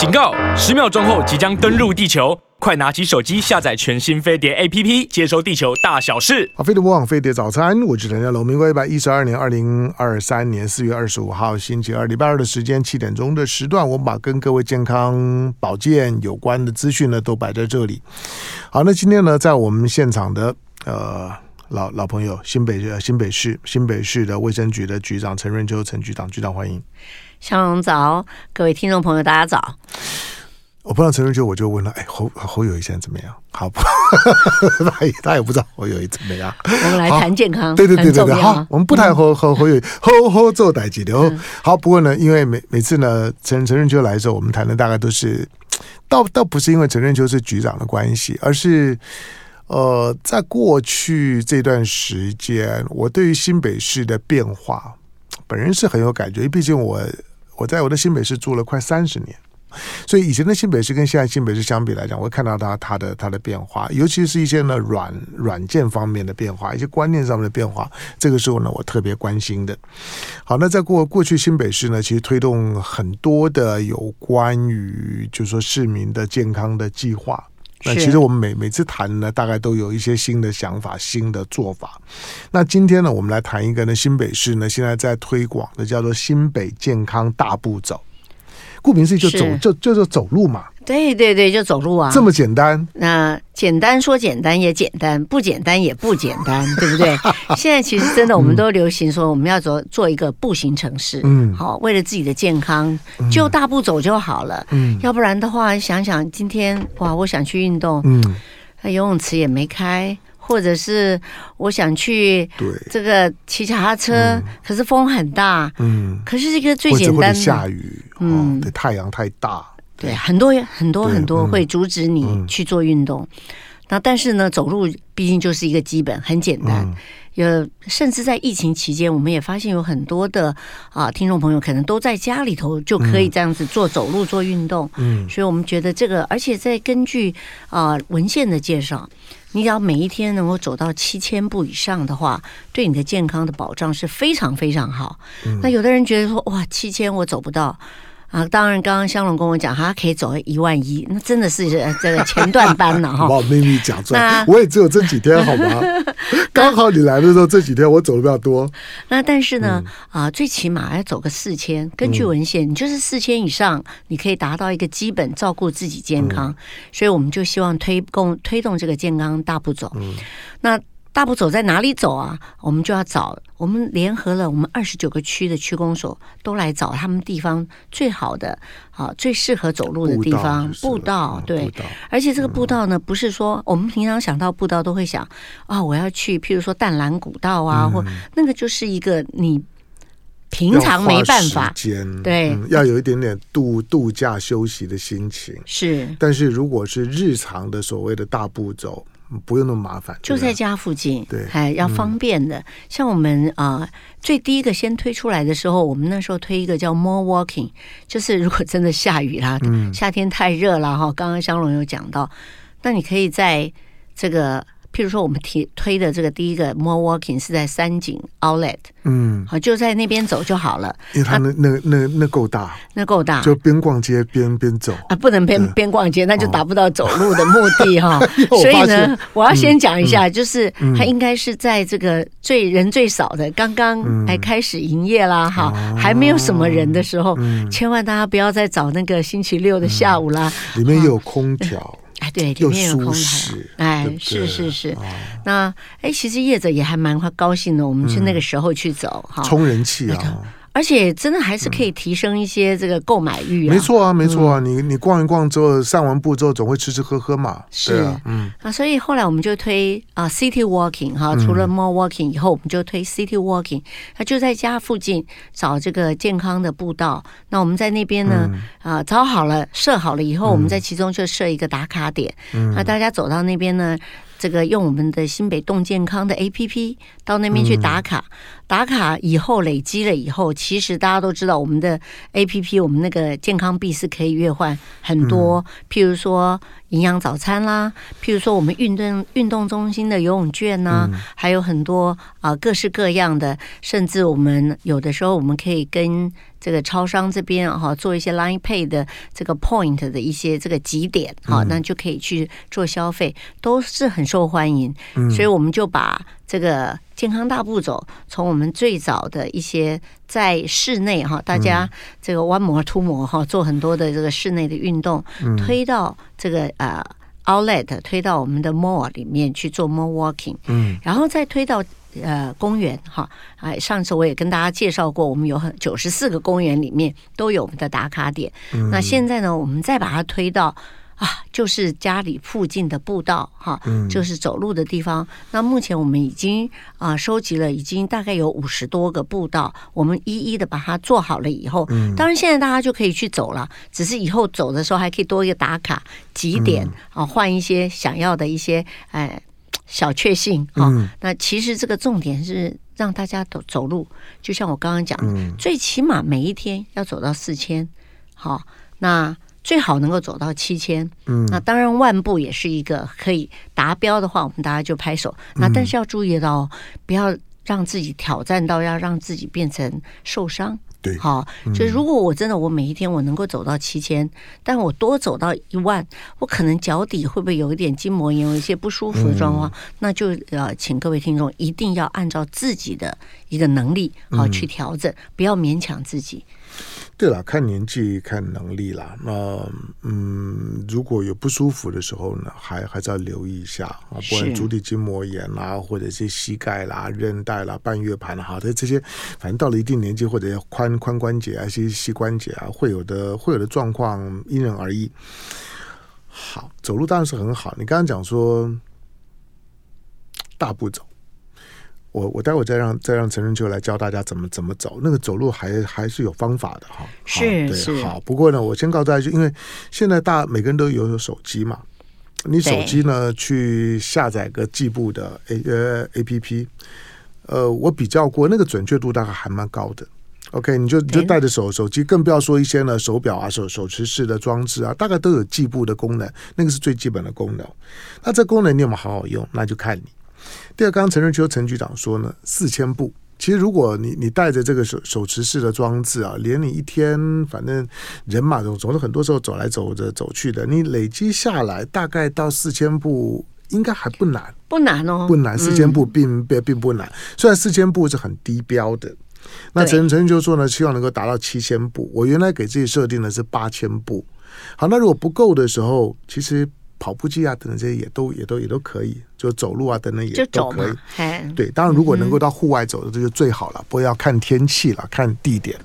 警告！十秒钟后即将登陆地球，快拿起手机下载全新飞碟 APP，接收地球大小事。好，飞碟播网飞碟早餐，我是陈家龙。民国一百一十二年二零二三年四月二十五号星期二，礼拜二的时间七点钟的时段，我们把跟各位健康保健有关的资讯呢都摆在这里。好，那今天呢，在我们现场的呃。老老朋友，新北呃新北市新北市的卫生局的局长陈润秋陈局长，局长欢迎。香龙早，各位听众朋友，大家早。我碰到陈润秋，我就问了，哎，侯侯友宜现在怎么样？好不？他也他也不知道侯友宜怎么样。我们来谈健康，对对对对对，好，我们不谈侯侯侯友宜，侯侯做代志的。好，不过呢，因为每每次呢，陈陈润秋来的时候，我们谈的大概都是，倒倒不是因为陈润秋是局长的关系，而是。呃，在过去这段时间，我对于新北市的变化，本人是很有感觉。毕竟我我在我的新北市住了快三十年，所以以前的新北市跟现在新北市相比来讲，我会看到它它的它的变化，尤其是一些呢软软件方面的变化，一些观念上面的变化，这个时候呢我特别关心的。好，那在过过去新北市呢，其实推动很多的有关于就是说市民的健康的计划。那其实我们每每次谈呢，大概都有一些新的想法、新的做法。那今天呢，我们来谈一个呢，新北市呢现在在推广的叫做“新北健康大步走”。顾名思义，就走就就是走路嘛。对对对，就走路啊，这么简单。那简单说简单也简单，不简单也不简单，对不对？现在其实真的，我们都流行说我们要做做一个步行城市。嗯，好，为了自己的健康，就大步走就好了。嗯，要不然的话，想想今天哇，我想去运动，嗯，游泳池也没开。或者是我想去这个骑脚踏车，嗯，可是风很大，嗯，可是这个最简单的下雨，嗯，对，太阳太大，对，很多很多很多会阻止你去做运动。那，嗯，但是呢，走路毕竟就是一个基本，很简单。嗯有，甚至在疫情期间，我们也发现有很多的啊听众朋友可能都在家里头就可以这样子做走路做运动。嗯，所以我们觉得这个，而且在根据啊文献的介绍，你只要每一天能够走到七千步以上的话，对你的健康的保障是非常非常好。那有的人觉得说，哇，七千我走不到。啊，当然，刚刚香龙跟我讲，他可以走一万一，那真的是这个前段班了哈。把 我秘密讲出来，我也只有这几天，好吗？刚好你来的时候，这几天我走的比较多。那但是呢，嗯、啊，最起码要走个四千，根据文献，你就是四千以上，你可以达到一个基本照顾自己健康。嗯、所以我们就希望推动推动这个健康大步走。嗯、那。大步走在哪里走啊？我们就要找，我们联合了我们二十九个区的区公所，都来找他们地方最好的啊，最适合走路的地方步道。对，而且这个步道呢，不是说我们平常想到步道都会想啊，我要去，譬如说淡蓝古道啊，或那个就是一个你平常没办法，对，要有一点点度度假休息的心情是。但是如果是日常的所谓的大步走。不用那么麻烦，就在家附近，对，还要方便的。嗯、像我们啊、呃，最第一个先推出来的时候，我们那时候推一个叫 More Walking，就是如果真的下雨啦，嗯、夏天太热了哈。刚刚香龙有讲到，那你可以在这个。譬如说，我们提推的这个第一个 More Walking 是在三井 Outlet，嗯，好，就在那边走就好了。因为它那那那那够大，那够大，就边逛街边边走。啊，不能边边逛街，那就达不到走路的目的哈。所以呢，我要先讲一下，就是它应该是在这个最人最少的，刚刚还开始营业啦，哈，还没有什么人的时候，千万大家不要再找那个星期六的下午啦，里面有空调。哎，对，里面有空调，哎，是是是。那哎，其实业者也还蛮高兴的，我们是那个时候去走哈，充人气啊。而且真的还是可以提升一些这个购买欲啊！没错啊，没错啊！你你逛一逛之后，散完步之后，总会吃吃喝喝嘛。是啊，嗯啊，所以后来我们就推啊，City Walking 哈，除了 More Walking 以后，我们就推 City Walking，它就在家附近找这个健康的步道。那我们在那边呢啊，找好了设好了以后，我们在其中就设一个打卡点。那大家走到那边呢，这个用我们的新北动健康的 APP 到那边去打卡。打卡以后累积了以后，其实大家都知道，我们的 APP，我们那个健康币是可以兑换很多，嗯、譬如说营养早餐啦，譬如说我们运动运动中心的游泳券呐、还有很多啊、呃、各式各样的，甚至我们有的时候我们可以跟这个超商这边哈做一些 Line Pay 的这个 Point 的一些这个集点哈，那就可以去做消费，都是很受欢迎。所以我们就把这个健康大步走，从我们最早的一些在室内哈，大家这个弯模凸模哈，做很多的这个室内的运动，推到这个呃。Outlet 推到我们的 mall 里面去做 mall walking，嗯，然后再推到呃公园哈，哎，上次我也跟大家介绍过，我们有很九十四个公园里面都有我们的打卡点，嗯，那现在呢，我们再把它推到。啊，就是家里附近的步道哈，就是走路的地方。那目前我们已经啊收集了，已经大概有五十多个步道，我们一一的把它做好了以后，当然现在大家就可以去走了。只是以后走的时候还可以多一个打卡几点啊，换一些想要的一些哎小确幸啊。那其实这个重点是让大家走走路，就像我刚刚讲的，最起码每一天要走到四千。好，那。最好能够走到七千，嗯，那当然万步也是一个可以达标的话，我们大家就拍手。那但是要注意到，不要让自己挑战到要让自己变成受伤。对，好，就是如果我真的我每一天我能够走到七千，但我多走到一万，我可能脚底会不会有一点筋膜炎，有一些不舒服的状况，那就呃，请各位听众一定要按照自己的一个能力好去调整，不要勉强自己。对了，看年纪，看能力啦。那嗯，如果有不舒服的时候呢，还还是要留意一下啊，不管足底筋膜炎啦，或者是膝盖啦、韧带啦、半月盘啦，哈，这这些，反正到了一定年纪或者髋髋关节啊、些膝关节啊，会有的会有的状况，因人而异。好，走路当然是很好。你刚刚讲说大步走。我我待会再让再让陈春秋来教大家怎么怎么走，那个走路还还是有方法的哈。是对是好，不过呢，我先告诉大家，就因为现在大每个人都有有手机嘛，你手机呢去下载个计步的 A 呃 A P P，呃，我比较过那个准确度大概还蛮高的。OK，你就你就带着手手机，更不要说一些呢手表啊手手持式的装置啊，大概都有计步的功能，那个是最基本的功能。那这功能你有没有好好用，那就看你。第二，刚刚陈春秋陈局长说呢，四千步，其实如果你你带着这个手手持式的装置啊，连你一天反正人嘛总总是很多时候走来走着走去的，你累积下来大概到四千步应该还不难，不难哦，不难，四千步并并并不难，虽然四千步是很低标的。那陈陈就说呢，希望能够达到七千步。我原来给自己设定的是八千步。好，那如果不够的时候，其实。跑步机啊，等等这些也都也都也都可以，就走路啊等等也都可以。对，当然如果能够到户外走的，这就最好了。不过要看天气了，看地点。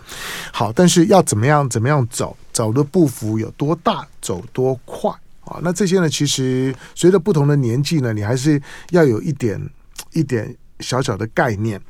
好，但是要怎么样怎么样走，走的步幅有多大，走多快啊？那这些呢，其实随着不同的年纪呢，你还是要有一点一点小小的概念。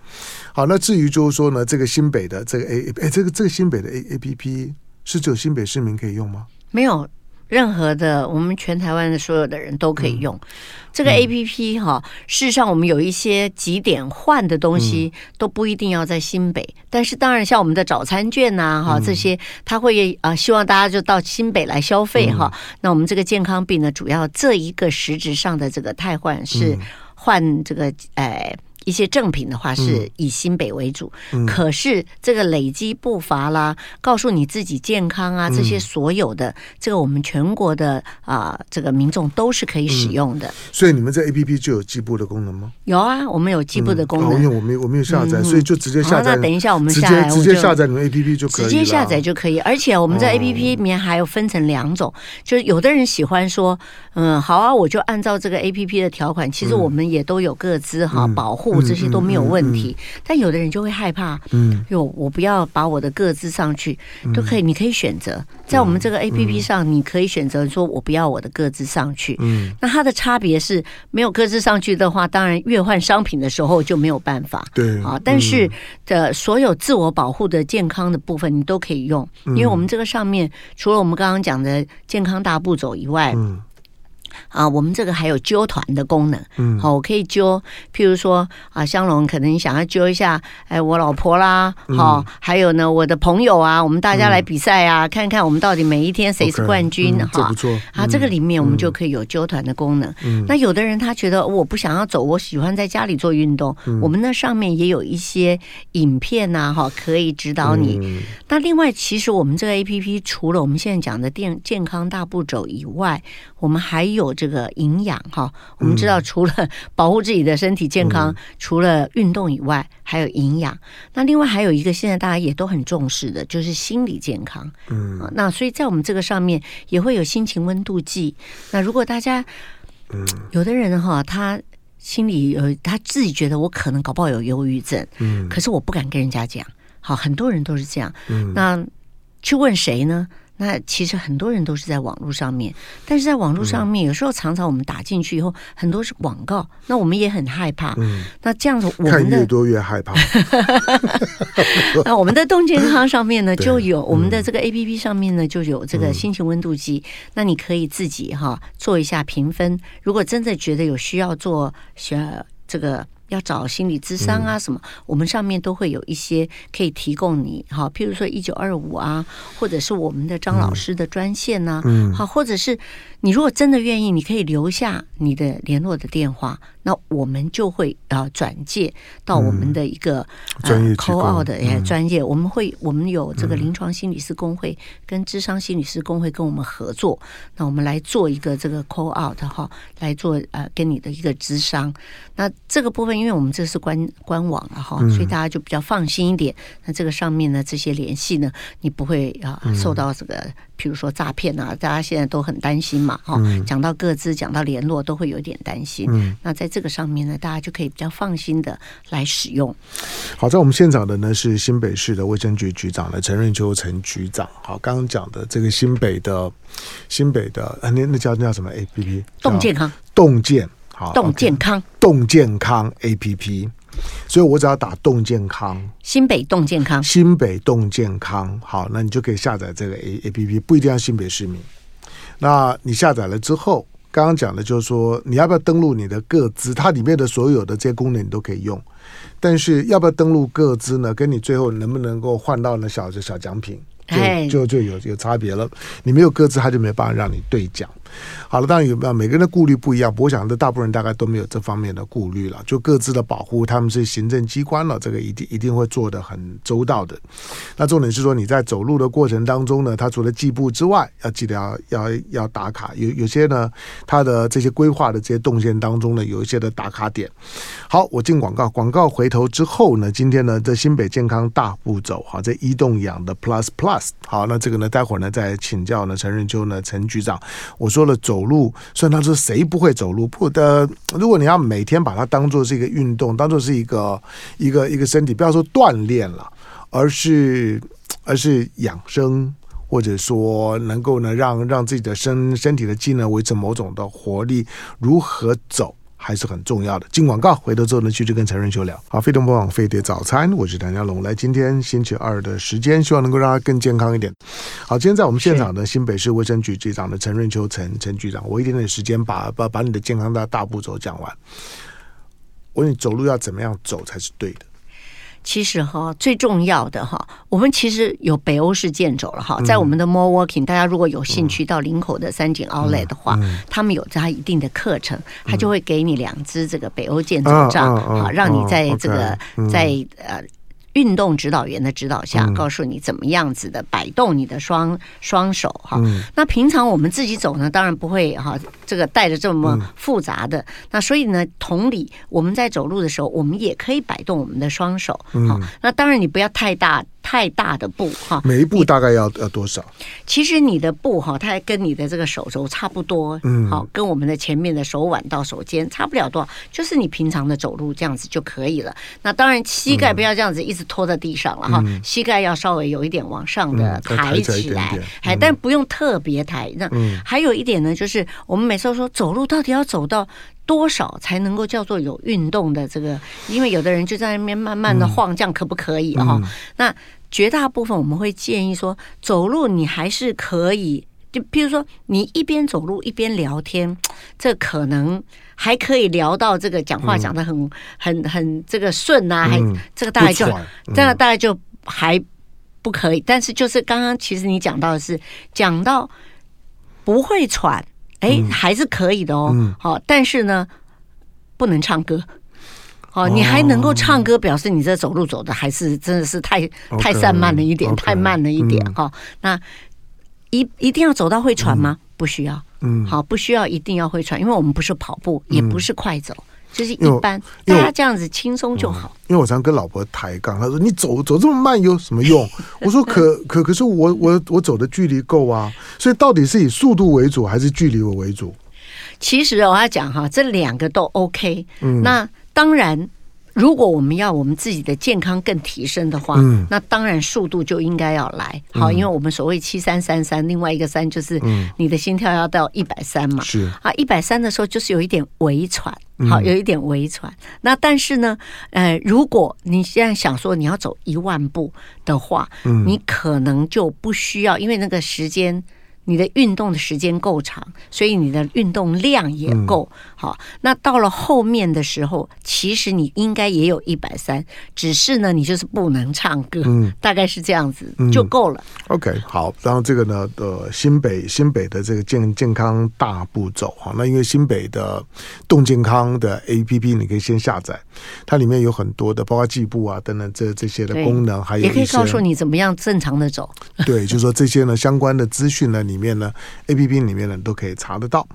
好，那至于就是说呢，这个新北的这个 A，哎，这个这个新北的 A A P P 是只有新北市民可以用吗？没有。任何的，我们全台湾的所有的人都可以用、嗯、这个 APP 哈。事实上，我们有一些几点换的东西都不一定要在新北，嗯、但是当然像我们的早餐券呐、啊、哈、嗯、这些，他会啊、呃、希望大家就到新北来消费哈。嗯、那我们这个健康币呢，主要这一个实质上的这个汰换是换这个哎。一些正品的话是以新北为主，嗯、可是这个累积步伐啦，告诉你自己健康啊，这些所有的、嗯、这个我们全国的啊、呃，这个民众都是可以使用的。嗯、所以你们这 A P P 就有计步的功能吗？有啊，我们有计步的功能。嗯哦、因为我没有我没有下载，嗯、所以就直接下载。那等一下我们下来直接直接下载你们 A P P 就可以。直接下载就可以。而且我们在 A P P 里面还有分成两种，哦、就是有的人喜欢说，嗯，好啊，我就按照这个 A P P 的条款，其实我们也都有各自哈、嗯、保护，这些都没有问题。但有的人就会害怕，嗯，哟，我不要把我的个资上去，都可以，你可以选择在我们这个 APP 上，你可以选择说我不要我的个资上去，嗯，那它的差别是没有个资上去的话，当然越换商品的时候就没有办法，对啊，但是的所有自我保护的健康的部分你都可以用，因为我们这个上面除了我们刚刚讲的健康大步走以外，嗯。啊，我们这个还有揪团的功能，嗯，好，我可以揪，譬如说啊，香龙可能你想要揪一下，哎，我老婆啦，好，还有呢，我的朋友啊，我们大家来比赛啊，看看我们到底每一天谁是冠军，哈，不错，啊，这个里面我们就可以有揪团的功能。那有的人他觉得我不想要走，我喜欢在家里做运动，我们那上面也有一些影片呐，哈，可以指导你。那另外，其实我们这个 APP 除了我们现在讲的健健康大步走以外，我们还有这个营养哈。我们知道，除了 保护自己的身体健康，嗯、除了运动以外，还有营养。那另外还有一个，现在大家也都很重视的，就是心理健康。嗯，那所以在我们这个上面也会有心情温度计。那如果大家，嗯，有的人哈，他心里有他自己觉得我可能搞不好有忧郁症，嗯，可是我不敢跟人家讲。好，很多人都是这样。嗯，那去问谁呢？那其实很多人都是在网络上面，但是在网络上面，有时候常常我们打进去以后，很多是广告，那我们也很害怕。嗯，那这样子，我们的越多越害怕。那我们的动健康上面呢，就有我们的这个 APP 上面呢，就有这个心情温度计。那你可以自己哈做一下评分。如果真的觉得有需要做，需要这个。要找心理咨商啊什么，我们上面都会有一些可以提供你哈，譬如说一九二五啊，或者是我们的张老师的专线呐，嗯，好，或者是你如果真的愿意，你可以留下你的联络的电话。那我们就会啊转介到我们的一个专业 call out 的哎专业，我们会我们有这个临床心理师工会跟智商心理师工会跟我们合作，那我们来做一个这个 call out 哈，来做呃跟你的一个智商。那这个部分，因为我们这是官官网了哈，所以大家就比较放心一点。那这个上面呢，这些联系呢，你不会啊受到这个。譬如说诈骗啊，大家现在都很担心嘛，哈、嗯，讲到各自，讲到联络，都会有点担心。嗯，那在这个上面呢，大家就可以比较放心的来使用。好，在我们现场的呢是新北市的卫生局局长的陈润秋陈局长。好，刚刚讲的这个新北的新北的，那那叫那叫什么 A P P？动健康，动健，好，动健康，动健康 A P P。所以我只要打“动健康”，新北动健康，新北动健康，好，那你就可以下载这个 A A P P，不一定要新北市民。那你下载了之后，刚刚讲的就是说，你要不要登录你的个资？它里面的所有的这些功能你都可以用，但是要不要登录个资呢？跟你最后能不能够换到那小小奖品，就就就有有差别了。你没有个资，它就没办法让你兑奖。好了，当然有没有每个人的顾虑不一样，不过我想的大部分人大概都没有这方面的顾虑了。就各自的保护，他们是行政机关了，这个一定一定会做得很周到的。那重点是说你在走路的过程当中呢，他除了计步之外，要记得要要要打卡。有有些呢，他的这些规划的这些动线当中呢，有一些的打卡点。好，我进广告，广告回头之后呢，今天呢，这新北健康大步走，好，这医动养的 Plus Plus，好，那这个呢，待会儿呢再请教呢陈仁秋呢陈局长，我说。了走路，虽然他说谁不会走路，不的。如果你要每天把它当做是一个运动，当做是一个一个一个身体，不要说锻炼了，而是而是养生，或者说能够呢让让自己的身身体的机能维持某种的活力，如何走？还是很重要的。进广告，回头之后呢，继续跟陈润秋聊。好，飞碟播网飞碟早餐，我是谭家龙。来，今天星期二的时间，希望能够让他更健康一点。好，今天在我们现场的新北市卫生局局长的陈润秋陈陈局长，我一点点时间把把把你的健康大大步骤讲完。我问你，走路要怎么样走才是对的？其实哈，最重要的哈，我们其实有北欧式建筑了哈，在我们的 More Walking，大家如果有兴趣到林口的三井 Outlet 的话，他们有他一定的课程，他就会给你两支这个北欧建筑杖，好，让你在这个在呃。运动指导员的指导下，告诉你怎么样子的摆动你的双双手哈。那平常我们自己走呢，当然不会哈，这个带着这么复杂的。那所以呢，同理，我们在走路的时候，我们也可以摆动我们的双手。好，那当然你不要太大。太大的步哈，每一步大概要要多少？其实你的步哈，它跟你的这个手肘差不多，嗯，好，跟我们的前面的手腕到手尖差不了多少，就是你平常的走路这样子就可以了。那当然膝盖不要这样子一直拖在地上了哈，膝盖要稍微有一点往上的抬起来，哎，但不用特别抬。那还有一点呢，就是我们每次都说走路到底要走到多少才能够叫做有运动的这个？因为有的人就在那边慢慢的晃，这样可不可以哈？那绝大部分我们会建议说，走路你还是可以就譬如说，你一边走路一边聊天，这可能还可以聊到这个讲话讲的很、嗯、很很这个顺啊，还、嗯、这个大概就、嗯、这个大概就还不可以。但是就是刚刚其实你讲到的是讲到不会喘，哎，嗯、还是可以的哦。好、嗯，但是呢，不能唱歌。哦，你还能够唱歌，表示你这走路走的还是真的是太太散漫了一点，太慢了一点哈。那一一定要走到会喘吗？不需要，嗯，好，不需要一定要会喘，因为我们不是跑步，也不是快走，就是一般，大家这样子轻松就好。因为我常跟老婆抬杠，她说你走走这么慢有什么用？我说可可可是我我我走的距离够啊，所以到底是以速度为主还是距离为为主？其实我要讲哈，这两个都 OK，嗯，那。当然，如果我们要我们自己的健康更提升的话，嗯、那当然速度就应该要来。好，因为我们所谓七三三三，另外一个三就是你的心跳要到一百三嘛。是啊，一百三的时候就是有一点微喘，好，有一点微喘。嗯、那但是呢，呃，如果你现在想说你要走一万步的话，嗯、你可能就不需要，因为那个时间。你的运动的时间够长，所以你的运动量也够好。那到了后面的时候，其实你应该也有一百三，只是呢，你就是不能唱歌，嗯，大概是这样子就够了。OK，好，然后这个呢，呃，新北新北的这个健健康大步走哈，那因为新北的动健康的 APP 你可以先下载，它里面有很多的，包括计步啊等等这这些的功能，还有也可以告诉你怎么样正常的走。对，就是说这些呢相关的资讯呢，里面呢，A P P 里面呢都可以查得到。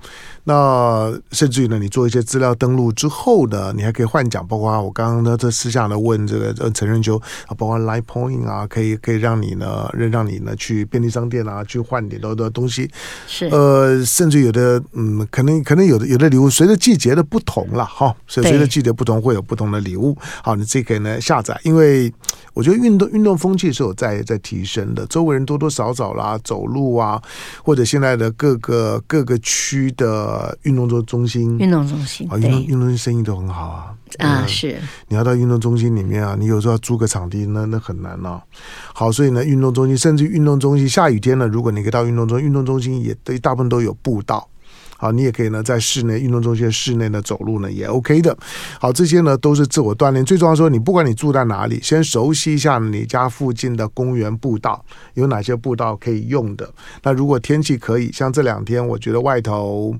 那甚至于呢，你做一些资料登录之后呢，你还可以换奖，包括我刚刚呢在私下呢问这个陈润秋啊，包括 Line Point 啊，可以可以让你呢，让你呢去便利商店啊去换点多的东西。是呃，甚至有的嗯，可能可能有的有的礼物随着季节的不同了哈，所以随着季节不同会有不同的礼物。好，你自己可以呢下载，因为我觉得运动运动风气是有在在提升的，周围人多多少少啦，走路啊。或者现在的各个各个区的运动中中心，运动中心啊，运动运动中心生意都很好啊。啊，是。你要到运动中心里面啊，你有时候要租个场地，那那很难哦。好，所以呢，运动中心甚至运动中心下雨天呢，如果你可以到运动中心，运动中心也对大部分都有步道。好，你也可以呢，在室内运动中心室内呢走路呢也 OK 的。好，这些呢都是自我锻炼。最重要说，你不管你住在哪里，先熟悉一下你家附近的公园步道有哪些步道可以用的。那如果天气可以，像这两天，我觉得外头。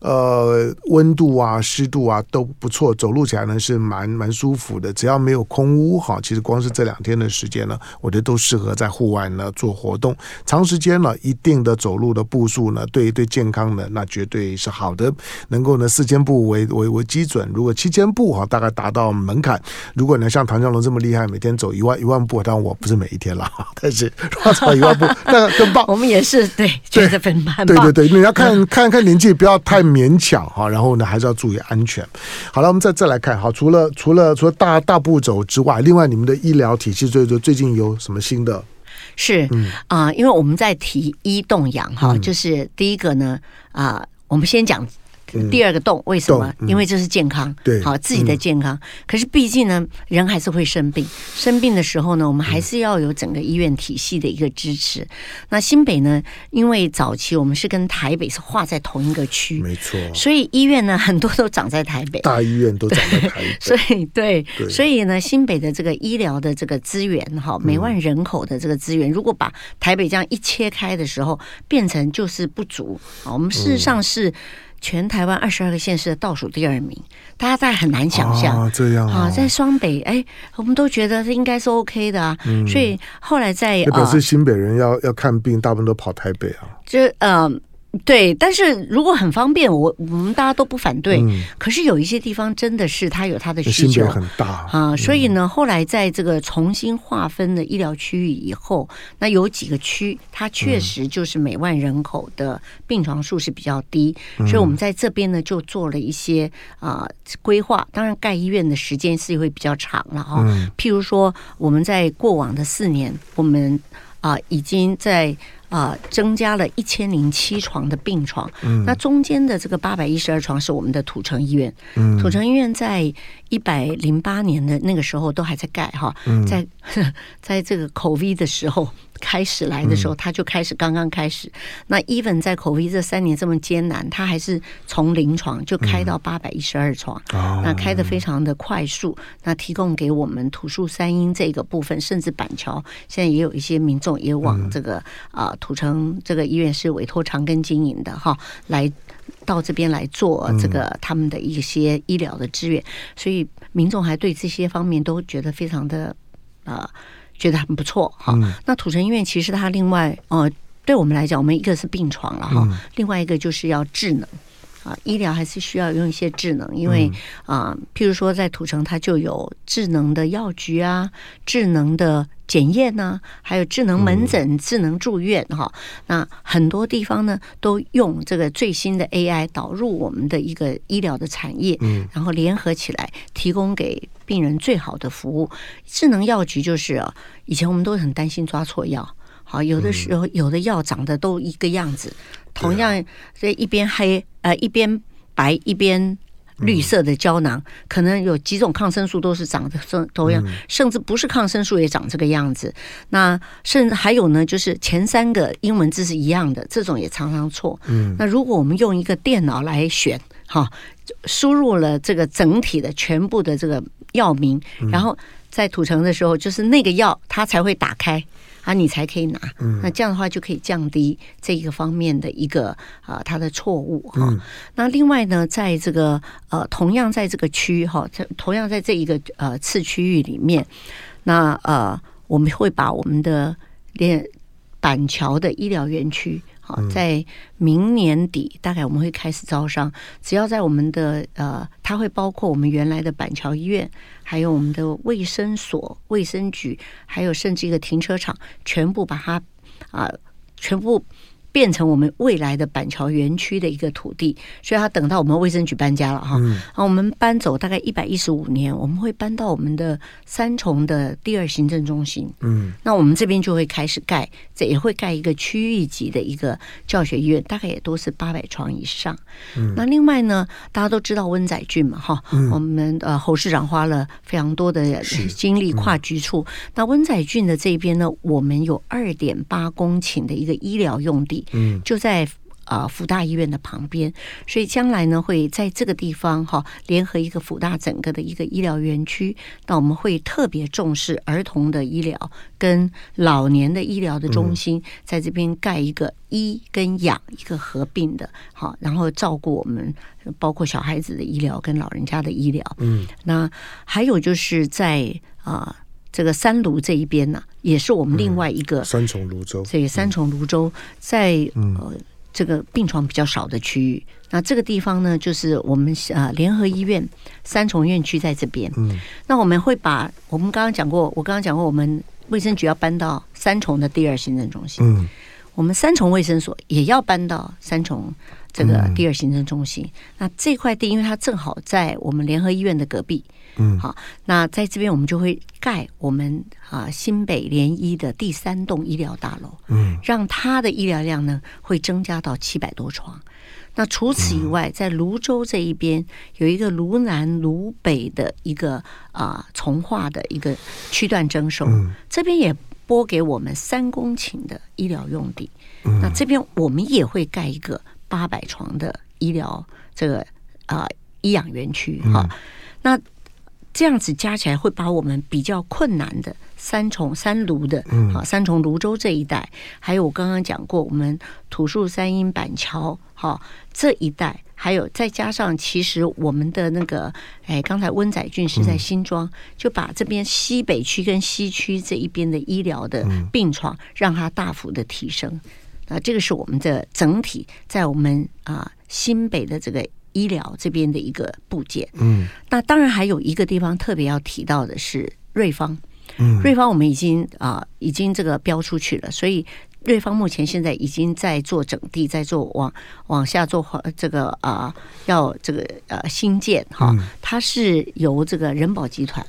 呃，温度啊，湿度啊都不错，走路起来呢是蛮蛮舒服的。只要没有空屋哈，其实光是这两天的时间呢，我觉得都适合在户外呢做活动。长时间呢，一定的走路的步数呢，对对健康呢那绝对是好的。能够呢四千步为为为基准，如果七千步哈，大概达到门槛。如果呢像唐江龙这么厉害，每天走一万一万步，当然我不是每一天了，但是如果走一万步，那更棒。我们也是对，觉得很棒。对对对，你要看看看年纪，不要太。勉强哈，然后呢，还是要注意安全。好了，我们再再来看哈，除了除了除了大大步走之外，另外你们的医疗体系最最最近有什么新的？是啊、呃，因为我们在提医动养哈，嗯、就是第一个呢啊、呃，我们先讲。第二个动为什么？因为这是健康，对，好自己的健康。可是毕竟呢，人还是会生病。生病的时候呢，我们还是要有整个医院体系的一个支持。那新北呢，因为早期我们是跟台北是划在同一个区，没错，所以医院呢很多都长在台北，大医院都长在台北。所以对，所以呢，新北的这个医疗的这个资源哈，每万人口的这个资源，如果把台北这样一切开的时候，变成就是不足。我们事实上是。全台湾二十二个县市的倒数第二名，大家在很难想象。啊，这样啊，在双北，哎，我们都觉得这应该是 OK 的啊，嗯、所以后来在表示新北人要、呃、要看病，大部分都跑台北啊，就嗯。呃对，但是如果很方便，我我们大家都不反对。嗯、可是有一些地方真的是它有它的需求很大啊，所以呢，后来在这个重新划分的医疗区域以后，那有几个区，它确实就是每万人口的病床数是比较低，嗯、所以我们在这边呢就做了一些啊规划。当然，盖医院的时间是会比较长了哈。嗯、譬如说，我们在过往的四年，我们啊已经在。啊、呃，增加了一千零七床的病床。嗯，那中间的这个八百一十二床是我们的土城医院。嗯，土城医院在一百零八年的那个时候都还在盖哈，嗯、在 在这个 COVID 的时候开始来的时候，他就开始刚刚开始。那 even 在 COVID 这三年这么艰难，他还是从零床就开到八百一十二床，那开得非常的快速。那提供给我们土树三英这个部分，甚至板桥现在也有一些民众也往这个啊土城这个医院是委托长庚经营的哈，来到这边来做这个他们的一些医疗的支援，所以民众还对这些方面都觉得非常的。呃，觉得很不错哈。那土城医院其实它另外呃，对我们来讲，我们一个是病床了哈，另外一个就是要智能啊，医疗还是需要用一些智能，因为啊，譬如说在土城，它就有智能的药局啊，智能的检验呢，还有智能门诊、智能住院哈。那很多地方呢，都用这个最新的 AI 导入我们的一个医疗的产业，嗯然后联合起来提供给。病人最好的服务，智能药局就是啊，以前我们都很担心抓错药，好，有的时候有的药长得都一个样子，同样这一边黑呃一边白一边绿色的胶囊，可能有几种抗生素都是长得都同样，甚至不是抗生素也长这个样子。那甚至还有呢，就是前三个英文字是一样的，这种也常常错。嗯，那如果我们用一个电脑来选，哈，输入了这个整体的全部的这个。药名，然后在土城的时候，就是那个药它才会打开啊，你才可以拿。那这样的话就可以降低这一个方面的一个啊它的错误哈。那另外呢，在这个呃同样在这个区哈，同样在这一个呃次区域里面，那呃我们会把我们的连板桥的医疗园区。好，在明年底大概我们会开始招商。只要在我们的呃，它会包括我们原来的板桥医院，还有我们的卫生所、卫生局，还有甚至一个停车场，全部把它啊、呃，全部。变成我们未来的板桥园区的一个土地，所以他等到我们卫生局搬家了哈，嗯，我们搬走大概一百一十五年，我们会搬到我们的三重的第二行政中心，嗯，那我们这边就会开始盖，这也会盖一个区域级的一个教学医院，大概也都是八百床以上。嗯，那另外呢，大家都知道温仔俊嘛哈，嗯，我们呃侯市长花了非常多的精力跨局处，嗯，那温仔俊的这边呢，我们有二点八公顷的一个医疗用地。嗯，就在啊福大医院的旁边，所以将来呢会在这个地方哈联合一个福大整个的一个医疗园区。那我们会特别重视儿童的医疗跟老年的医疗的中心，在这边盖一个医跟养一个合并的，好，然后照顾我们包括小孩子的医疗跟老人家的医疗。嗯，那还有就是在啊。这个三芦这一边呢，也是我们另外一个三重泸州。这个三重泸州在呃这个病床比较少的区域。那这个地方呢，就是我们呃联合医院三重院区在这边。嗯，那我们会把我们刚刚讲过，我刚刚讲过，我们卫生局要搬到三重的第二行政中心。嗯，我们三重卫生所也要搬到三重这个第二行政中心。那这块地，因为它正好在我们联合医院的隔壁。嗯，好，那在这边我们就会盖我们啊新北联医的第三栋医疗大楼，嗯，让它的医疗量呢会增加到七百多床。那除此以外，在泸州这一边有一个泸南泸北的一个啊从化的一个区段征收，这边也拨给我们三公顷的医疗用地。那这边我们也会盖一个八百床的医疗这个啊医养园区哈，那。这样子加起来会把我们比较困难的三重三芦的啊三重芦洲这一带，还有我刚刚讲过我们土树三英板桥哈这一带，还有再加上其实我们的那个哎刚才温仔俊是在新庄，就把这边西北区跟西区这一边的医疗的病床让它大幅的提升，啊这个是我们的整体在我们啊新北的这个。医疗这边的一个部件，嗯，那当然还有一个地方特别要提到的是瑞芳，嗯，瑞芳我们已经啊、呃、已经这个标出去了，所以瑞芳目前现在已经在做整地，在做往往下做这个啊、呃、要这个呃新建哈，它是由这个人保集团。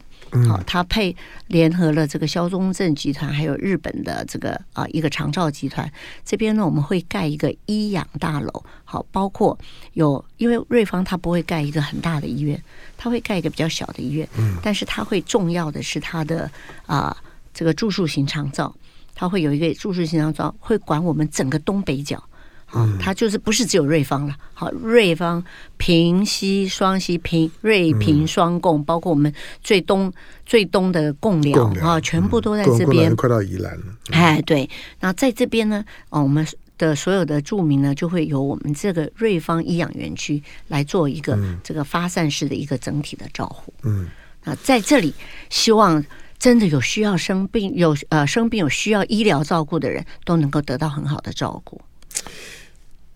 好，他配联合了这个肖中正集团，还有日本的这个啊一个长照集团。这边呢，我们会盖一个医养大楼。好，包括有，因为瑞芳它不会盖一个很大的医院，它会盖一个比较小的医院。嗯，但是它会重要的是它的啊。这个住宿型长照，它会有一个住宿型长照，会管我们整个东北角。好，它就是不是只有瑞芳了。好，瑞芳、平西、双溪、平瑞平双贡，包括我们最东最东的贡寮啊，全部都在这边。快到宜兰了。哎，对。那在这边呢，哦，我们的所有的住民呢，就会由我们这个瑞芳医养园区来做一个这个发散式的一个整体的照护。嗯。那在这里，希望真的有需要生病、有呃生病有需要医疗照顾的人都能够得到很好的照顾。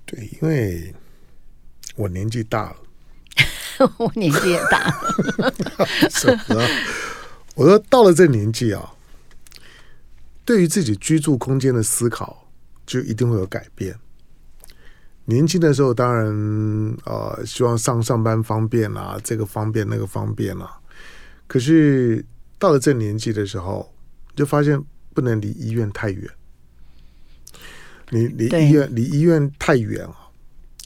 对，因为我年纪大了，我年纪也大 了。我说到了这年纪啊，对于自己居住空间的思考，就一定会有改变。年轻的时候，当然呃，希望上上班方便啊，这个方便那个方便啊。可是到了这年纪的时候，就发现不能离医院太远。你离医院离医院太远啊！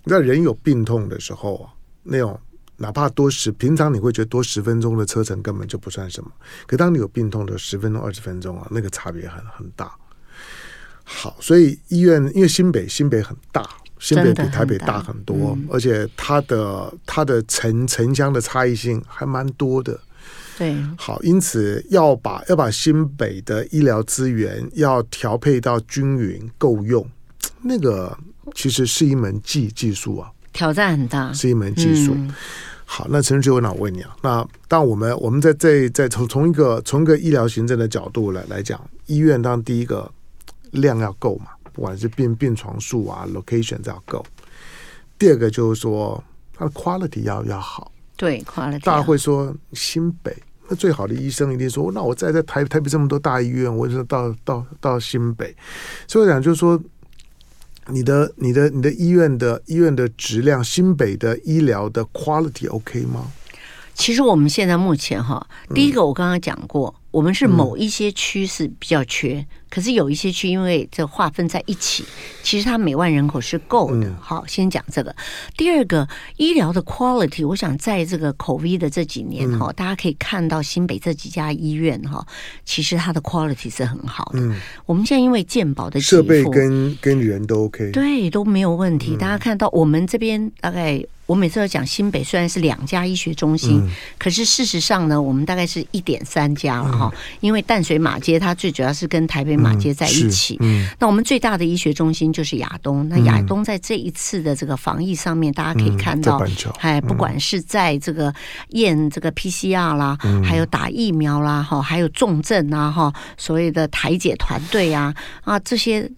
那人有病痛的时候啊，那种哪怕多十，平常你会觉得多十分钟的车程根本就不算什么。可当你有病痛的十分钟、二十分钟啊，那个差别很很大。好，所以医院因为新北新北很大，新北比台北大很多，很而且它的它的城城乡的差异性还蛮多的。对，好，因此要把要把新北的医疗资源要调配到均匀够用。那个其实是一门技技术啊，挑战很大，是一门技术。嗯、好，那陈志伟，那，我问你啊，那当我们我们在在在从从一个从一个医疗行政的角度来来讲，医院当第一个量要够嘛，不管是病病床数啊，location 要够。第二个就是说它的 quality 要要好，对 quality。大家会说新北那最好的医生一定说，那我在在台台北这么多大医院，我就到到到新北。所以我讲就是说。你的、你的、你的医院的医院的质量，新北的医疗的 quality OK 吗？其实我们现在目前哈，第一个我刚刚讲过。嗯我们是某一些区是比较缺，嗯、可是有一些区因为这划分在一起，其实它每万人口是够的。嗯、好，先讲这个。第二个，医疗的 quality，我想在这个 COVID 的这几年哈，嗯、大家可以看到新北这几家医院哈，其实它的 quality 是很好的。嗯、我们现在因为健保的设备跟跟人都 OK，对，都没有问题。嗯、大家看到我们这边大概。我每次要讲新北虽然是两家医学中心，嗯、可是事实上呢，我们大概是一点三家了哈。嗯、因为淡水马街它最主要是跟台北马街在一起。那我们最大的医学中心就是亚东。那亚东在这一次的这个防疫上面，大家可以看到，哎、嗯，不管是在这个验这个 PCR 啦，嗯、还有打疫苗啦，哈，还有重症啊，哈，所谓的台解团队啊，啊，这些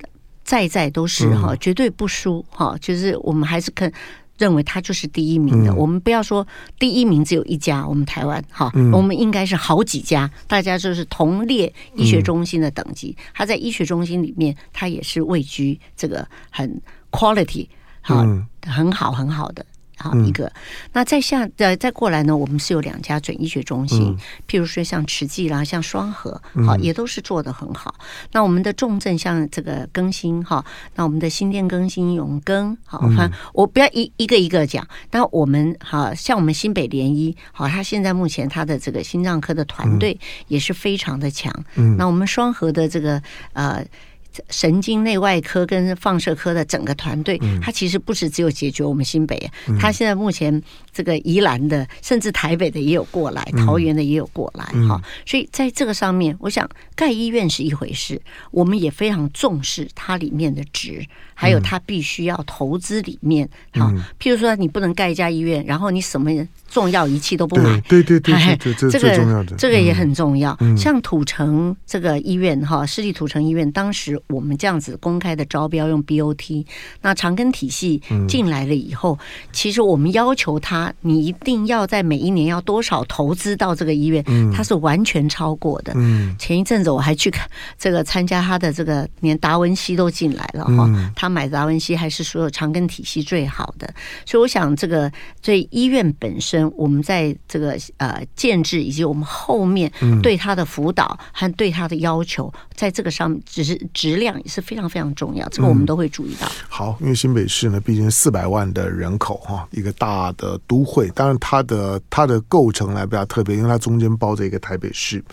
在在都是哈，绝对不输哈。就是我们还是看。认为他就是第一名的，嗯、我们不要说第一名只有一家，我们台湾哈，嗯、我们应该是好几家，大家就是同列医学中心的等级。嗯、他在医学中心里面，他也是位居这个很 quality 好，嗯、很好很好的。好一个，那再下呃再过来呢，我们是有两家准医学中心，譬如说像慈济啦，像双和，好也都是做的很好。那我们的重症像这个更新哈，那我们的新店更新永更，好，反正我不要一一个一个讲。那我们好像我们新北联医，好，他现在目前他的这个心脏科的团队也是非常的强。那我们双和的这个呃。神经内外科跟放射科的整个团队，它其实不是只有解决我们新北，它现在目前这个宜兰的，甚至台北的也有过来，桃园的也有过来哈。所以在这个上面，我想盖医院是一回事，我们也非常重视它里面的值，还有他必须要投资里面。好，譬如说你不能盖一家医院，然后你什么重要仪器都不买，对对对，这 个这个也很重要。像土城这个医院哈，市立土城医院当时。我们这样子公开的招标用 BOT，那长庚体系进来了以后，嗯、其实我们要求他，你一定要在每一年要多少投资到这个医院，嗯、他是完全超过的。嗯、前一阵子我还去看这个参加他的这个，连达文西都进来了哈，嗯、他买达文西还是所有长庚体系最好的，所以我想这个对医院本身。我们在这个呃建制以及我们后面对他的辅导和对他的要求，嗯、在这个上面，只是质量也是非常非常重要，这个我们都会注意到。嗯、好，因为新北市呢，毕竟四百万的人口哈，一个大的都会，当然它的它的构成来比较特别，因为它中间包着一个台北市。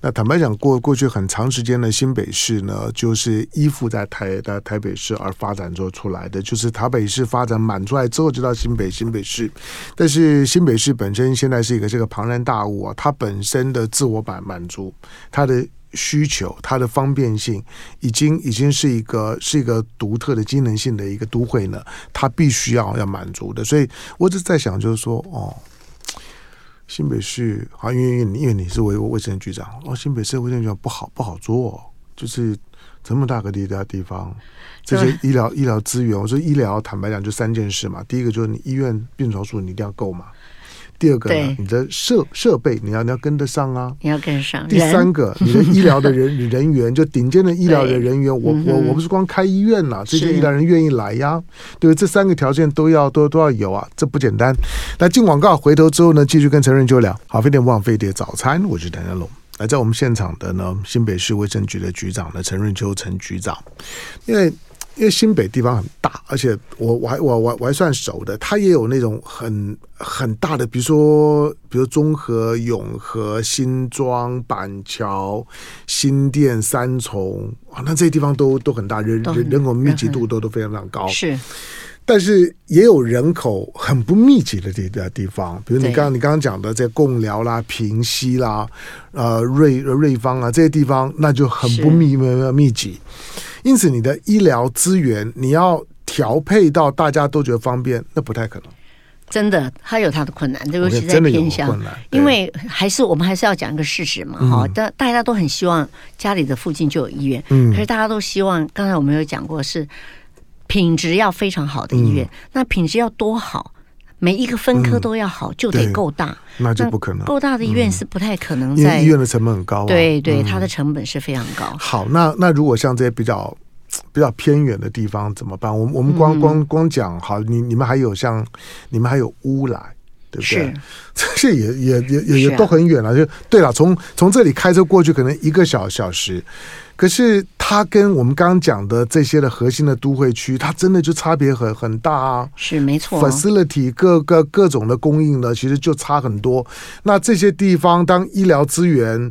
那坦白讲，过过去很长时间的新北市呢，就是依附在台的台北市而发展做出来的，就是台北市发展满出来之后，就到新北新北市。但是新北市本身现在是一个这个庞然大物啊，它本身的自我满满足，它的需求，它的方便性，已经已经是一个是一个独特的机能性的一个都会呢，它必须要要满足的。所以我只在想，就是说，哦，新北市啊，因为因为你是卫卫生局长，哦，新北市卫生局长不好不好做，就是这么大个地的地方。这些医疗医疗资源，我说医疗，坦白讲就三件事嘛。第一个就是你医院病床数你一定要够嘛。第二个呢，你的设设备你要你要跟得上啊，你要跟上。第三个，你的医疗的人 人员就顶尖的医疗的人员，我我我不是光开医院呐，这些医疗人愿意来呀，对，这三个条件都要都都要有啊，这不简单。那进广告回头之后呢，继续跟陈润秋聊。好，飞碟不枉飞碟早餐，我是谭家龙。来，在我们现场的呢，新北市卫生局的局长呢，陈润秋陈局长，因为。因为新北地方很大，而且我我还我我我还算熟的，它也有那种很很大的，比如说比如中和、永和、新庄、板桥、新店、三重啊，那这些地方都都很大，人人人口密集度都都非常非常高。是，但是也有人口很不密集的地的地方，比如你刚刚你刚刚讲的这贡寮啦、平溪啦、呃瑞瑞芳啊这些地方，那就很不密密密集。因此，你的医疗资源你要调配到大家都觉得方便，那不太可能。真的，它有它的困难，尤其在偏乡。因为还是我们还是要讲一个事实嘛，哈、嗯，大大家都很希望家里的附近就有医院，嗯，可是大家都希望，刚才我们有讲过，是品质要非常好的医院，嗯、那品质要多好？每一个分科都要好，嗯、就得够大，那就不可能。够大的医院是不太可能在，在医院的成本很高，啊，对对，它的成本是非常高。嗯、好，那那如果像这些比较比较偏远的地方怎么办？我们我们光光光讲好，你你们还有像你们还有乌来，对不对？这些也也也也也都很远了，啊，就对了。从从这里开车过去可能一个小小时。可是它跟我们刚刚讲的这些的核心的都会区，它真的就差别很很大啊！是没错，facility 各个各种的供应呢，其实就差很多。那这些地方，当医疗资源，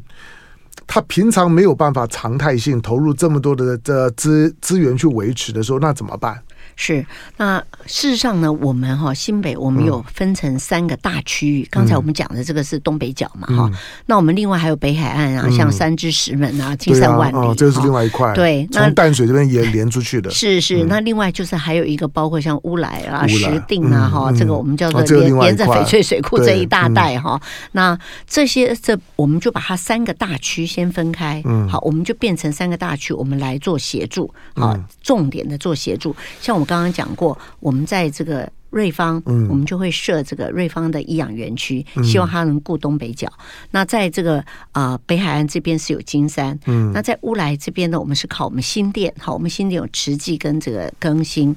他平常没有办法常态性投入这么多的的资资源去维持的时候，那怎么办？是，那事实上呢，我们哈新北我们有分成三个大区域。刚才我们讲的这个是东北角嘛，哈。那我们另外还有北海岸啊，像三芝、石门啊、金山、万里，哦，这是另外一块。对，从淡水这边也连出去的。是是，那另外就是还有一个，包括像乌来啊、石碇啊，哈，这个我们叫做连连着翡翠水库这一大带哈。那这些这我们就把它三个大区先分开，嗯，好，我们就变成三个大区，我们来做协助，好，重点的做协助，像我们。刚刚讲过，我们在这个瑞芳，我们就会设这个瑞芳的医养园区，希望它能顾东北角。那在这个啊北海岸这边是有金山，嗯那在乌来这边呢，我们是靠我们新店，好，我们新店有慈济跟这个更新。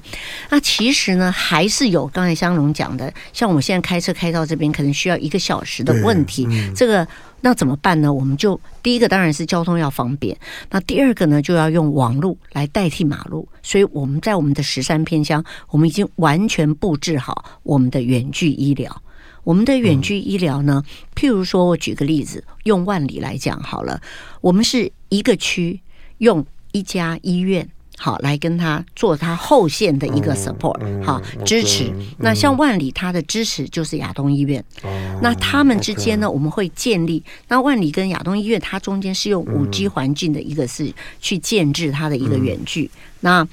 那其实呢，还是有刚才香龙讲的，像我们现在开车开到这边，可能需要一个小时的问题，这个。那怎么办呢？我们就第一个当然是交通要方便，那第二个呢，就要用网路来代替马路。所以我们在我们的十三偏乡，我们已经完全布置好我们的远距医疗。我们的远距医疗呢，譬如说我举个例子，用万里来讲好了，我们是一个区用一家医院。好，来跟他做他后线的一个 support，好支持。那像万里，他的支持就是亚东医院。那他们之间呢，我们会建立。那万里跟亚东医院，它中间是用五 G 环境的一个是去建置它的一个远距。那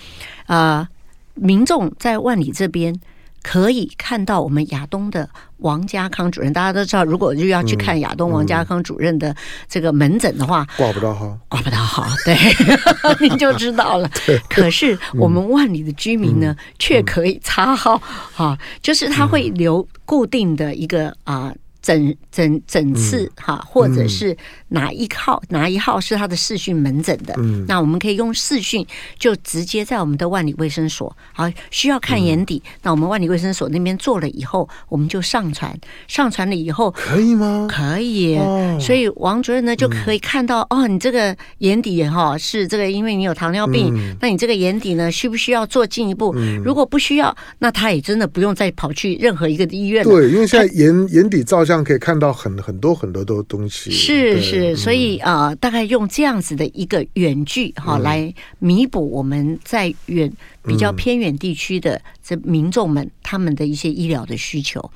呃，民众在万里这边。可以看到我们亚东的王家康主任，大家都知道，如果就要去看亚东王家康主任的这个门诊的话，挂不到号，挂不到号，对，你就知道了。可是我们万里的居民呢，却可以插号，哈，就是他会留固定的一个啊。诊诊诊次哈，或者是哪一号哪一号是他的视讯门诊的，嗯，那我们可以用视讯就直接在我们的万里卫生所，好，需要看眼底，那我们万里卫生所那边做了以后，我们就上传，上传了以后可以吗？可以，所以王主任呢就可以看到哦，你这个眼底哈是这个，因为你有糖尿病，那你这个眼底呢需不需要做进一步？如果不需要，那他也真的不用再跑去任何一个医院了。对，因为现在眼眼底照。这样可以看到很很多很多的东西，是是，所以啊、呃，大概用这样子的一个远距哈、嗯、来弥补我们在远比较偏远地区的这民众们他们的一些医疗的需求。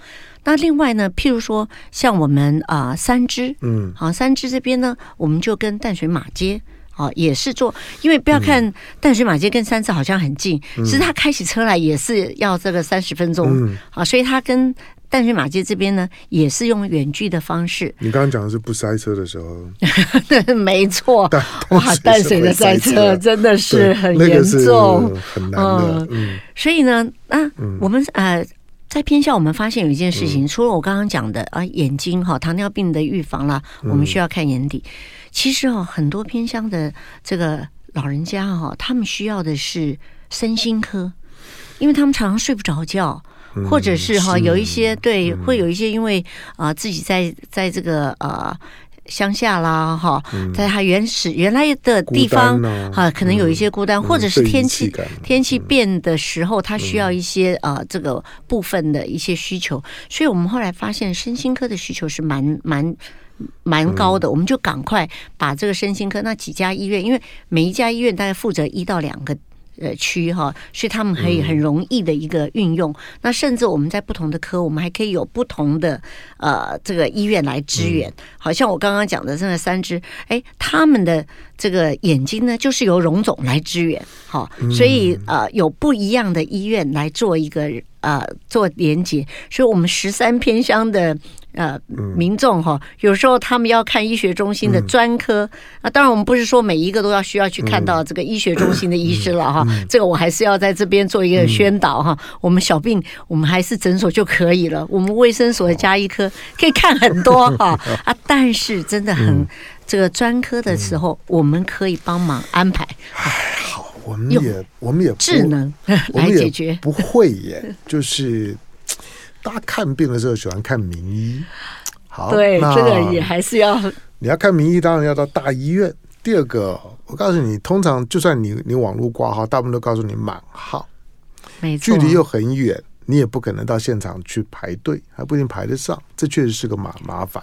那另外呢，譬如说像我们啊、呃、三芝，嗯，好三芝这边呢，我们就跟淡水马街啊也是做，因为不要看淡水马街跟三芝好像很近，其实他开起车来也是要这个三十分钟，嗯，啊，所以他跟淡水马街这边呢，也是用远距的方式。你刚刚讲的是不塞车的时候，没错。哇，淡水的塞车真的是很严重，很难的。嗯，所以呢，啊，我们呃，在偏乡我们发现有一件事情，除了我刚刚讲的啊，眼睛哈，糖尿病的预防啦，我们需要看眼底。其实哦，很多偏乡的这个老人家哈，他们需要的是身心科，因为他们常常睡不着觉。或者是哈，有一些对，会有一些因为啊，自己在在这个呃乡下啦哈，在他原始原来的地方哈，可能有一些孤单，或者是天气天气变的时候，他需要一些啊这个部分的一些需求，所以我们后来发现身心科的需求是蛮蛮蛮高的，我们就赶快把这个身心科那几家医院，因为每一家医院大概负责一到两个。呃，区哈，所以他们可以很容易的一个运用。嗯、那甚至我们在不同的科，我们还可以有不同的呃这个医院来支援。嗯、好像我刚刚讲的这个三只，哎，他们的这个眼睛呢，就是由荣总来支援。好，所以呃有不一样的医院来做一个呃做连接。所以我们十三偏乡的。呃，民众哈，有时候他们要看医学中心的专科啊，当然我们不是说每一个都要需要去看到这个医学中心的医师了哈，这个我还是要在这边做一个宣导哈。我们小病我们还是诊所就可以了，我们卫生所的家医科可以看很多哈 啊，但是真的很这个专科的时候，我们可以帮忙安排。好，我们也我们也智能来解决，不会耶，就是。大家看病的时候喜欢看名医，好，对，这个也还是要。你要看名医，当然要到大医院。第二个，我告诉你，通常就算你你网络挂号，大部分都告诉你满号，没错，距离又很远，你也不可能到现场去排队，还不一定排得上，这确实是个麻麻烦。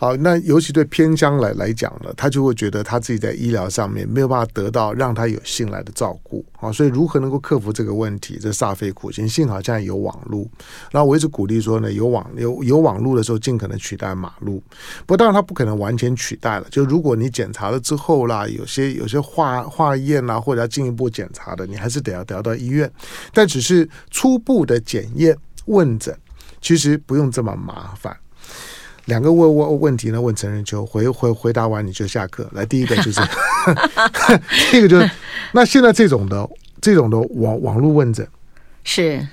好，那尤其对偏乡来来讲呢，他就会觉得他自己在医疗上面没有办法得到让他有信赖的照顾啊，所以如何能够克服这个问题，这煞费苦心。幸好现在有网络，然后我一直鼓励说呢，有网有有网络的时候，尽可能取代马路。不过当然，他不可能完全取代了。就如果你检查了之后啦，有些有些化化验啦，或者要进一步检查的，你还是得要得到医院。但只是初步的检验问诊，其实不用这么麻烦。两个问问问题呢？问陈仁秋回回回答完你就下课。来，第一个就是，第一个就是，那现在这种的这种的网网络问诊是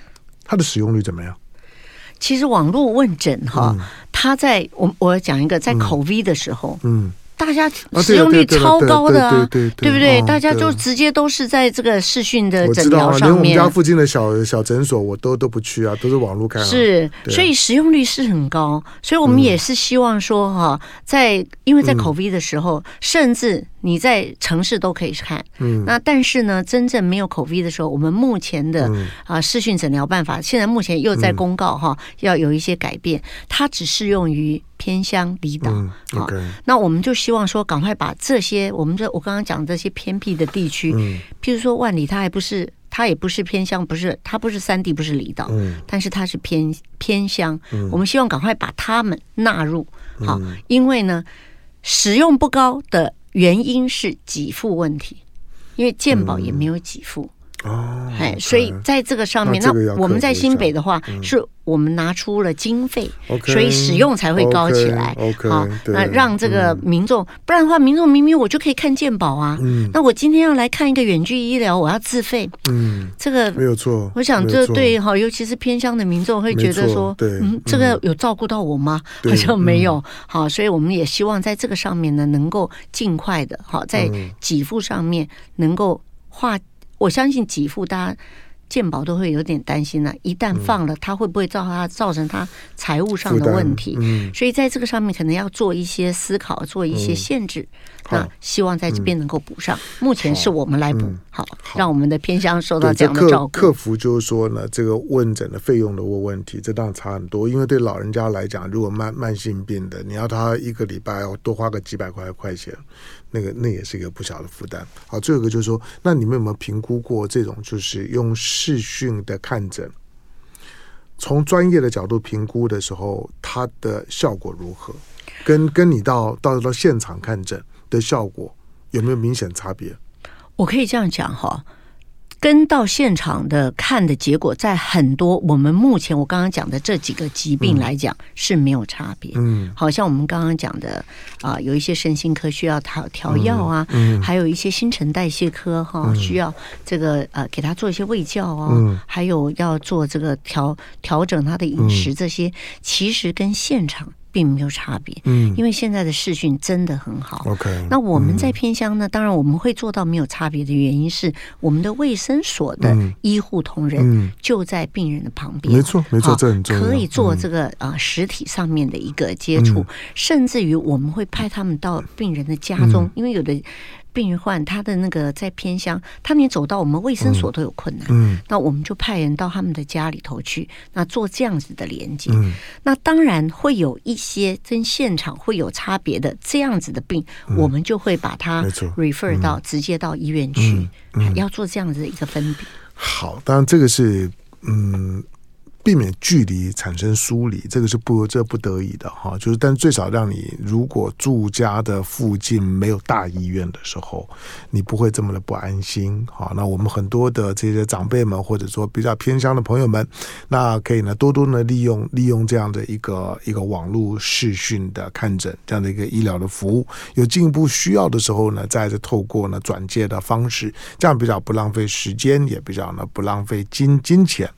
它的使用率怎么样？其实网络问诊哈，嗯、它在我我讲一个在 COVID 的时候，嗯。嗯大家使用率超高的，啊，对不对？大家就直接都是在这个视讯的诊疗上面。连我们家附近的小小诊所，我都都不去啊，都是网络看。是，所以使用率是很高。所以我们也是希望说，哈，在因为在 COVID 的时候，甚至你在城市都可以看。嗯。那但是呢，真正没有 COVID 的时候，我们目前的啊视讯诊疗办法，现在目前又在公告哈，要有一些改变，它只适用于。偏乡离岛，嗯 okay、好，那我们就希望说，赶快把这些我们这我刚刚讲这些偏僻的地区，嗯、譬如说万里，它还不是，它也不是偏乡，不是，它不是山地，不是离岛，嗯、但是它是偏偏乡，嗯、我们希望赶快把他们纳入，好，嗯、因为呢，使用不高的原因是给付问题，因为鉴宝也没有给付。哦，哎，所以在这个上面，那我们在新北的话，是我们拿出了经费，所以使用才会高起来。好，那让这个民众，不然的话，民众明明我就可以看健保啊，那我今天要来看一个远距医疗，我要自费，嗯，这个没有错。我想这对哈，尤其是偏乡的民众会觉得说，嗯，这个有照顾到我吗？好像没有。好，所以我们也希望在这个上面呢，能够尽快的，好，在给付上面能够划。我相信给付，大家健保都会有点担心了。一旦放了，它会不会造它造成它财务上的问题？所以在这个上面可能要做一些思考，做一些限制。那希望在这边能够补上。目前是我们来补，好，让我们的偏乡受到这样的照顾。克服就是说呢，这个问诊的费用的问问题，这当然差很多。因为对老人家来讲，如果慢慢性病的，你要他一个礼拜要多花个几百块块钱。那个那也是一个不小的负担。好，最后一个就是说，那你们有没有评估过这种就是用视讯的看诊，从专业的角度评估的时候，它的效果如何？跟跟你到到到现场看诊的效果有没有明显差别？我可以这样讲哈。跟到现场的看的结果，在很多我们目前我刚刚讲的这几个疾病来讲是没有差别。嗯，好像我们刚刚讲的啊，有一些身心科需要调调药啊，嗯，还有一些新陈代谢科哈需要这个呃给他做一些胃教啊，还有要做这个调调整他的饮食这些，其实跟现场。并没有差别，嗯，因为现在的视讯真的很好。OK，那我们在偏乡呢，当然我们会做到没有差别的原因是，我们的卫生所的医护同仁就在病人的旁边，没错，没错，这很重要，可以做这个啊实体上面的一个接触，甚至于我们会派他们到病人的家中，因为有的。病患他的那个在偏乡，他连走到我们卫生所都有困难。嗯，那我们就派人到他们的家里头去，那做这样子的连接。嗯，那当然会有一些跟现场会有差别的这样子的病，我们就会把它 refer 到直接到医院去，要做这样子的一个分别。好，当然这个是嗯。避免距离产生疏离，这个是不这不得已的哈。就是，但最少让你如果住家的附近没有大医院的时候，你不会这么的不安心。好，那我们很多的这些长辈们，或者说比较偏乡的朋友们，那可以呢多多的利用利用这样的一个一个网络视讯的看诊这样的一个医疗的服务。有进一步需要的时候呢，再透过呢转介的方式，这样比较不浪费时间，也比较呢不浪费金金钱。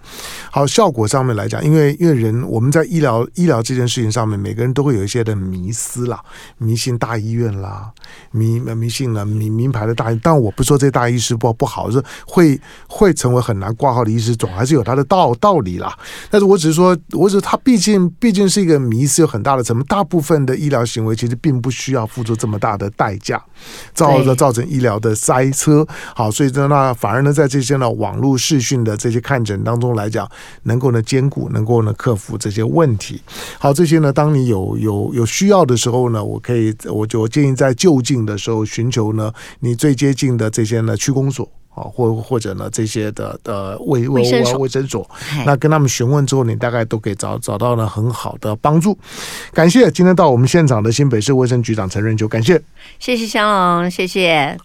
好，效果上。方面来讲，因为因为人我们在医疗医疗这件事情上面，每个人都会有一些的迷思啦，迷信大医院啦，迷迷信了名名牌的大医，但我不说这大医师不不好，是会会成为很难挂号的医师，总还是有他的道道理啦。但是我只是说，我只是他毕竟毕竟是一个迷思，有很大的成分。大部分的医疗行为其实并不需要付出这么大的代价，造着造成医疗的塞车。好，所以呢，那反而呢，在这些呢网络视讯的这些看诊当中来讲，能够呢。兼顾能够呢克服这些问题，好，这些呢，当你有有有需要的时候呢，我可以，我就建议在就近的时候寻求呢你最接近的这些呢区公所啊，或或者呢这些的的卫卫卫卫生所，那跟他们询问之后，你大概都可以找找到了很好的帮助。感谢今天到我们现场的新北市卫生局长陈润秋，感谢，谢谢香龙，谢谢。